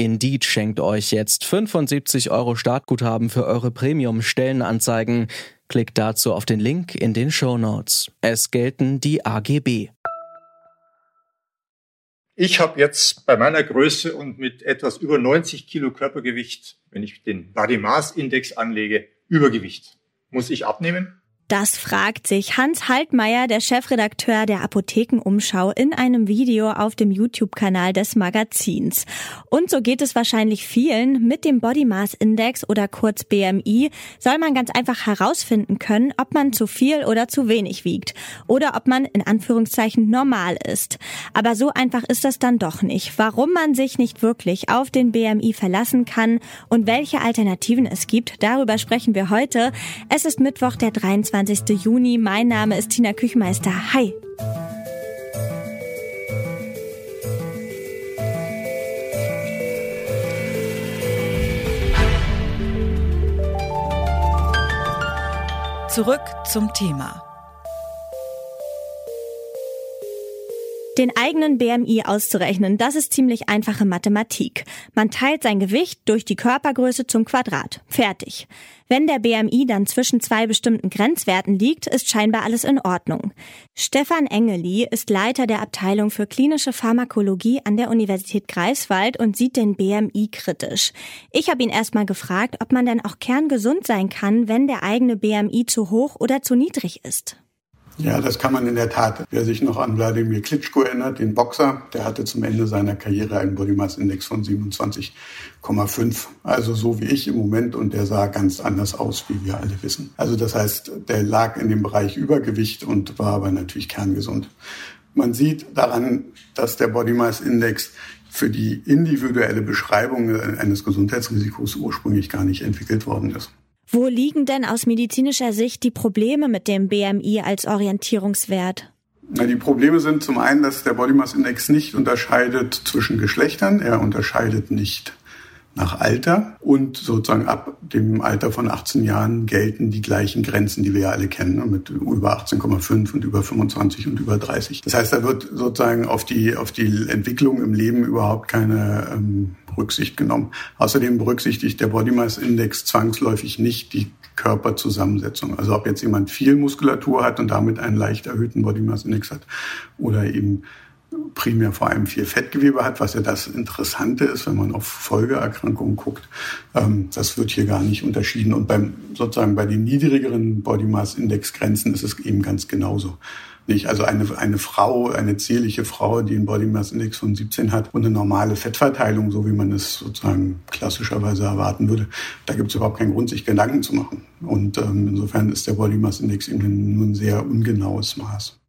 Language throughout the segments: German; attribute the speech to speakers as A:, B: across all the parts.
A: Indeed schenkt euch jetzt 75 Euro Startguthaben für eure Premium-Stellenanzeigen. Klickt dazu auf den Link in den Show Notes. Es gelten die AGB.
B: Ich habe jetzt bei meiner Größe und mit etwas über 90 Kilo Körpergewicht, wenn ich den Body Mass Index anlege, Übergewicht. Muss ich abnehmen?
C: Das fragt sich Hans Haltmeier, der Chefredakteur der Apothekenumschau, in einem Video auf dem YouTube-Kanal des Magazins. Und so geht es wahrscheinlich vielen. Mit dem Body Mass Index oder kurz BMI soll man ganz einfach herausfinden können, ob man zu viel oder zu wenig wiegt oder ob man in Anführungszeichen normal ist. Aber so einfach ist das dann doch nicht. Warum man sich nicht wirklich auf den BMI verlassen kann und welche Alternativen es gibt, darüber sprechen wir heute. Es ist Mittwoch, der 23. 24. Juni. Mein Name ist Tina Küchmeister. Hi.
D: Zurück zum Thema.
C: Den eigenen BMI auszurechnen, das ist ziemlich einfache Mathematik. Man teilt sein Gewicht durch die Körpergröße zum Quadrat. Fertig. Wenn der BMI dann zwischen zwei bestimmten Grenzwerten liegt, ist scheinbar alles in Ordnung. Stefan Engeli ist Leiter der Abteilung für klinische Pharmakologie an der Universität Greifswald und sieht den BMI kritisch. Ich habe ihn erstmal gefragt, ob man denn auch kerngesund sein kann, wenn der eigene BMI zu hoch oder zu niedrig ist.
E: Ja, das kann man in der Tat. Wer sich noch an Wladimir Klitschko erinnert, den Boxer, der hatte zum Ende seiner Karriere einen Body Mass Index von 27,5. Also so wie ich im Moment und der sah ganz anders aus, wie wir alle wissen. Also das heißt, der lag in dem Bereich Übergewicht und war aber natürlich kerngesund. Man sieht daran, dass der Body Mass Index für die individuelle Beschreibung eines Gesundheitsrisikos ursprünglich gar nicht entwickelt worden ist.
C: Wo liegen denn aus medizinischer Sicht die Probleme mit dem BMI als Orientierungswert?
E: Die Probleme sind zum einen, dass der Body Mass Index nicht unterscheidet zwischen Geschlechtern. Er unterscheidet nicht nach Alter und sozusagen ab dem Alter von 18 Jahren gelten die gleichen Grenzen, die wir ja alle kennen, ne, mit über 18,5 und über 25 und über 30. Das heißt, da wird sozusagen auf die, auf die Entwicklung im Leben überhaupt keine ähm, Rücksicht genommen. Außerdem berücksichtigt der Body Mass Index zwangsläufig nicht die Körperzusammensetzung. Also ob jetzt jemand viel Muskulatur hat und damit einen leicht erhöhten Body Mass Index hat oder eben primär vor allem viel Fettgewebe hat, was ja das Interessante ist, wenn man auf Folgeerkrankungen guckt. Ähm, das wird hier gar nicht unterschieden. Und beim, sozusagen bei den niedrigeren Body Mass Index Grenzen ist es eben ganz genauso. Nicht? Also eine, eine Frau, eine zierliche Frau, die einen Body Mass Index von 17 hat und eine normale Fettverteilung, so wie man es sozusagen klassischerweise erwarten würde, da gibt es überhaupt keinen Grund, sich Gedanken zu machen. Und ähm, insofern ist der Body Mass Index eben nur ein sehr ungenaues Maß.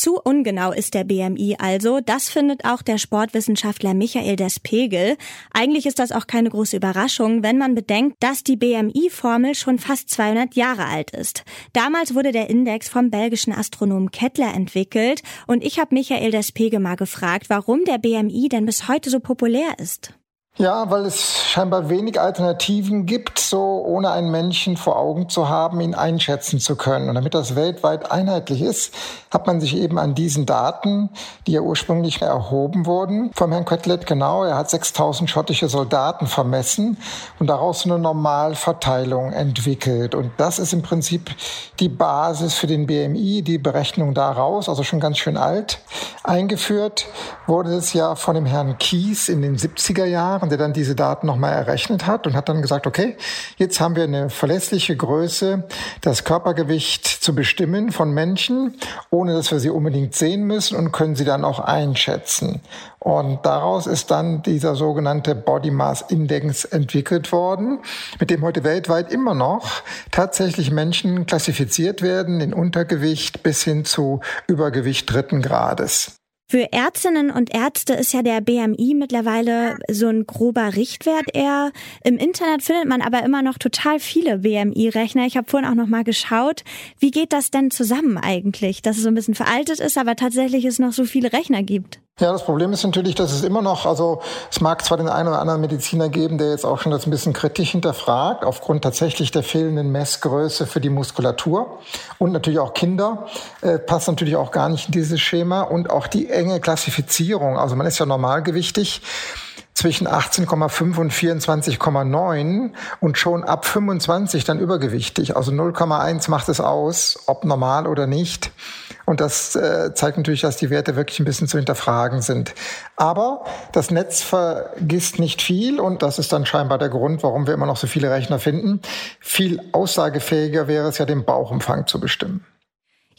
C: Zu ungenau ist der BMI also. Das findet auch der Sportwissenschaftler Michael Despegel. Eigentlich ist das auch keine große Überraschung, wenn man bedenkt, dass die BMI-Formel schon fast 200 Jahre alt ist. Damals wurde der Index vom belgischen Astronomen Kettler entwickelt und ich habe Michael Despegel mal gefragt, warum der BMI denn bis heute so populär ist.
F: Ja, weil es scheinbar wenig Alternativen gibt, so ohne einen Menschen vor Augen zu haben, ihn einschätzen zu können. Und damit das weltweit einheitlich ist, hat man sich eben an diesen Daten, die ja ursprünglich erhoben wurden, vom Herrn Quetlet genau, er hat 6000 schottische Soldaten vermessen und daraus eine Normalverteilung entwickelt. Und das ist im Prinzip die Basis für den BMI, die Berechnung daraus, also schon ganz schön alt. Eingeführt wurde es ja von dem Herrn Kies in den 70er Jahren der dann diese Daten nochmal errechnet hat und hat dann gesagt, okay, jetzt haben wir eine verlässliche Größe, das Körpergewicht zu bestimmen von Menschen, ohne dass wir sie unbedingt sehen müssen und können sie dann auch einschätzen. Und daraus ist dann dieser sogenannte Body Mass Index entwickelt worden, mit dem heute weltweit immer noch tatsächlich Menschen klassifiziert werden in Untergewicht bis hin zu Übergewicht dritten Grades.
C: Für Ärztinnen und Ärzte ist ja der BMI mittlerweile so ein grober Richtwert eher. Im Internet findet man aber immer noch total viele BMI-Rechner. Ich habe vorhin auch noch mal geschaut. Wie geht das denn zusammen eigentlich, dass es so ein bisschen veraltet ist, aber tatsächlich es noch so viele Rechner gibt?
F: Ja, das Problem ist natürlich, dass es immer noch, also es mag zwar den einen oder anderen Mediziner geben, der jetzt auch schon das ein bisschen kritisch hinterfragt, aufgrund tatsächlich der fehlenden Messgröße für die Muskulatur. Und natürlich auch Kinder äh, passt natürlich auch gar nicht in dieses Schema. Und auch die enge Klassifizierung, also man ist ja normalgewichtig zwischen 18,5 und 24,9 und schon ab 25 dann übergewichtig. Also 0,1 macht es aus, ob normal oder nicht. Und das äh, zeigt natürlich, dass die Werte wirklich ein bisschen zu hinterfragen sind. Aber das Netz vergisst nicht viel und das ist dann scheinbar der Grund, warum wir immer noch so viele Rechner finden. Viel aussagefähiger wäre es ja, den Bauchumfang zu bestimmen.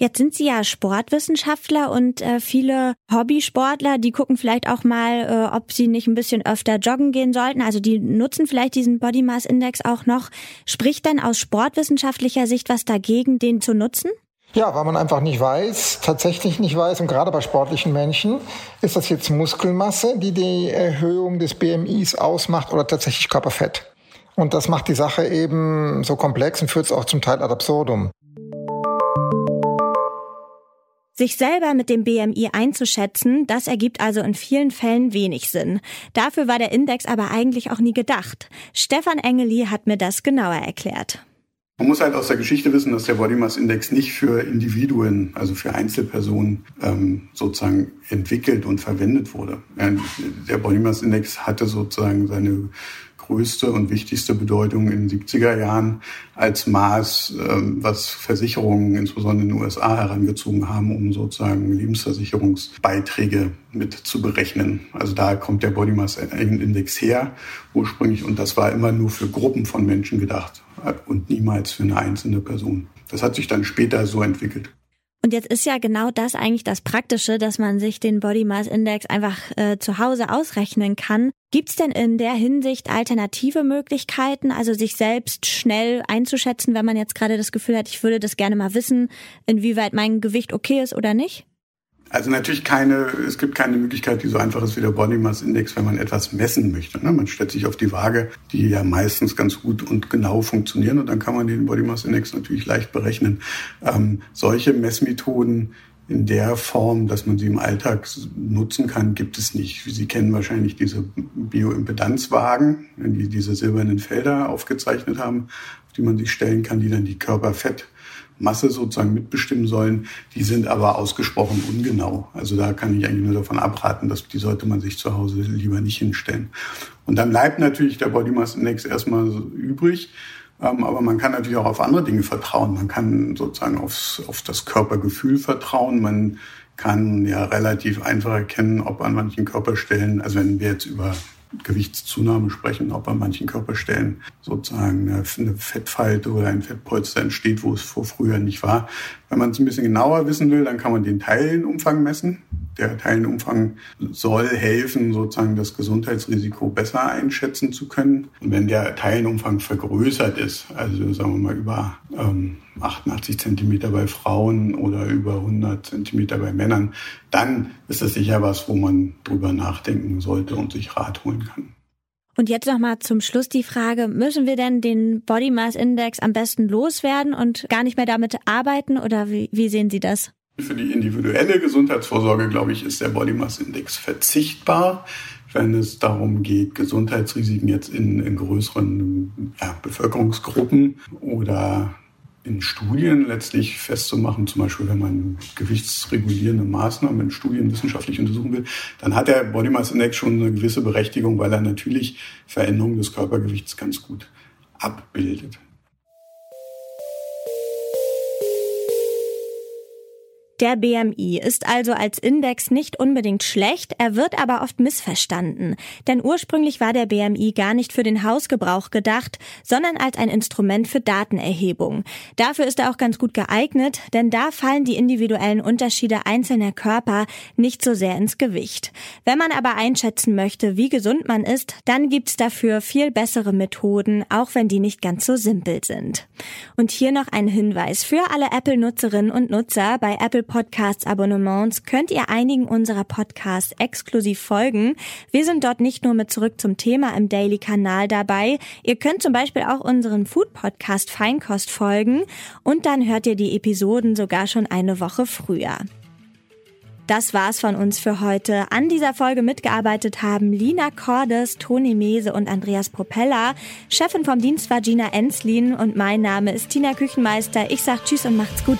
C: Jetzt sind Sie ja Sportwissenschaftler und äh, viele Hobbysportler, die gucken vielleicht auch mal, äh, ob sie nicht ein bisschen öfter joggen gehen sollten. Also die nutzen vielleicht diesen Body Mass Index auch noch. Spricht denn aus sportwissenschaftlicher Sicht was dagegen, den zu nutzen?
F: Ja, weil man einfach nicht weiß, tatsächlich nicht weiß, und gerade bei sportlichen Menschen, ist das jetzt Muskelmasse, die die Erhöhung des BMIs ausmacht oder tatsächlich Körperfett. Und das macht die Sache eben so komplex und führt es auch zum Teil ad absurdum.
C: Sich selber mit dem BMI einzuschätzen, das ergibt also in vielen Fällen wenig Sinn. Dafür war der Index aber eigentlich auch nie gedacht. Stefan Engeli hat mir das genauer erklärt.
E: Man muss halt aus der Geschichte wissen, dass der Body Mass Index nicht für Individuen, also für Einzelpersonen ähm, sozusagen entwickelt und verwendet wurde. Der Body Mass Index hatte sozusagen seine größte und wichtigste Bedeutung in den 70er Jahren als Maß, ähm, was Versicherungen insbesondere in den USA herangezogen haben, um sozusagen Lebensversicherungsbeiträge mit zu berechnen. Also da kommt der Body Mass Index her ursprünglich und das war immer nur für Gruppen von Menschen gedacht und niemals für eine einzelne Person. Das hat sich dann später so entwickelt.
C: Und jetzt ist ja genau das eigentlich das Praktische, dass man sich den Body Mass Index einfach äh, zu Hause ausrechnen kann. Gibt's denn in der Hinsicht alternative Möglichkeiten, also sich selbst schnell einzuschätzen, wenn man jetzt gerade das Gefühl hat, ich würde das gerne mal wissen, inwieweit mein Gewicht okay ist oder nicht?
E: Also natürlich keine, es gibt keine Möglichkeit, die so einfach ist wie der Body Mass Index, wenn man etwas messen möchte. Ne? Man stellt sich auf die Waage, die ja meistens ganz gut und genau funktionieren und dann kann man den Body Mass Index natürlich leicht berechnen. Ähm, solche Messmethoden in der Form, dass man sie im Alltag nutzen kann, gibt es nicht. Sie kennen wahrscheinlich diese Bioimpedanzwagen, die diese silbernen Felder aufgezeichnet haben, auf die man sich stellen kann, die dann die Körperfett Masse sozusagen mitbestimmen sollen. Die sind aber ausgesprochen ungenau. Also da kann ich eigentlich nur davon abraten, dass die sollte man sich zu Hause lieber nicht hinstellen. Und dann bleibt natürlich der Body Mass Index erstmal übrig. Ähm, aber man kann natürlich auch auf andere Dinge vertrauen. Man kann sozusagen aufs, auf das Körpergefühl vertrauen. Man kann ja relativ einfach erkennen, ob an manchen Körperstellen, also wenn wir jetzt über Gewichtszunahme sprechen, ob an manchen Körperstellen sozusagen eine Fettfalte oder ein Fettpolster entsteht, wo es vor früher nicht war. Wenn man es ein bisschen genauer wissen will, dann kann man den Teilenumfang messen. Der Teilenumfang soll helfen, sozusagen das Gesundheitsrisiko besser einschätzen zu können. Und wenn der Teilenumfang vergrößert ist, also sagen wir mal über ähm, 88 Zentimeter bei Frauen oder über 100 Zentimeter bei Männern, dann ist das sicher was, wo man drüber nachdenken sollte und sich Rat holen kann.
C: Und jetzt noch mal zum Schluss die Frage, müssen wir denn den Body Mass Index am besten loswerden und gar nicht mehr damit arbeiten oder wie, wie sehen Sie das?
E: Für die individuelle Gesundheitsvorsorge, glaube ich, ist der Body Mass Index verzichtbar, wenn es darum geht, Gesundheitsrisiken jetzt in, in größeren ja, Bevölkerungsgruppen oder in Studien letztlich festzumachen, zum Beispiel wenn man gewichtsregulierende Maßnahmen in Studien wissenschaftlich untersuchen will, dann hat der Body Mass Index schon eine gewisse Berechtigung, weil er natürlich Veränderungen des Körpergewichts ganz gut abbildet.
C: Der BMI ist also als Index nicht unbedingt schlecht, er wird aber oft missverstanden. Denn ursprünglich war der BMI gar nicht für den Hausgebrauch gedacht, sondern als ein Instrument für Datenerhebung. Dafür ist er auch ganz gut geeignet, denn da fallen die individuellen Unterschiede einzelner Körper nicht so sehr ins Gewicht. Wenn man aber einschätzen möchte, wie gesund man ist, dann gibt's dafür viel bessere Methoden, auch wenn die nicht ganz so simpel sind. Und hier noch ein Hinweis für alle Apple-Nutzerinnen und Nutzer bei Apple Podcasts-Abonnements könnt ihr einigen unserer Podcasts exklusiv folgen. Wir sind dort nicht nur mit Zurück zum Thema im Daily-Kanal dabei. Ihr könnt zum Beispiel auch unseren Food-Podcast Feinkost folgen und dann hört ihr die Episoden sogar schon eine Woche früher. Das war's von uns für heute. An dieser Folge mitgearbeitet haben Lina Cordes, Toni Mese und Andreas Propeller. Chefin vom Dienst war Gina Enslin und mein Name ist Tina Küchenmeister. Ich sag Tschüss und macht's gut.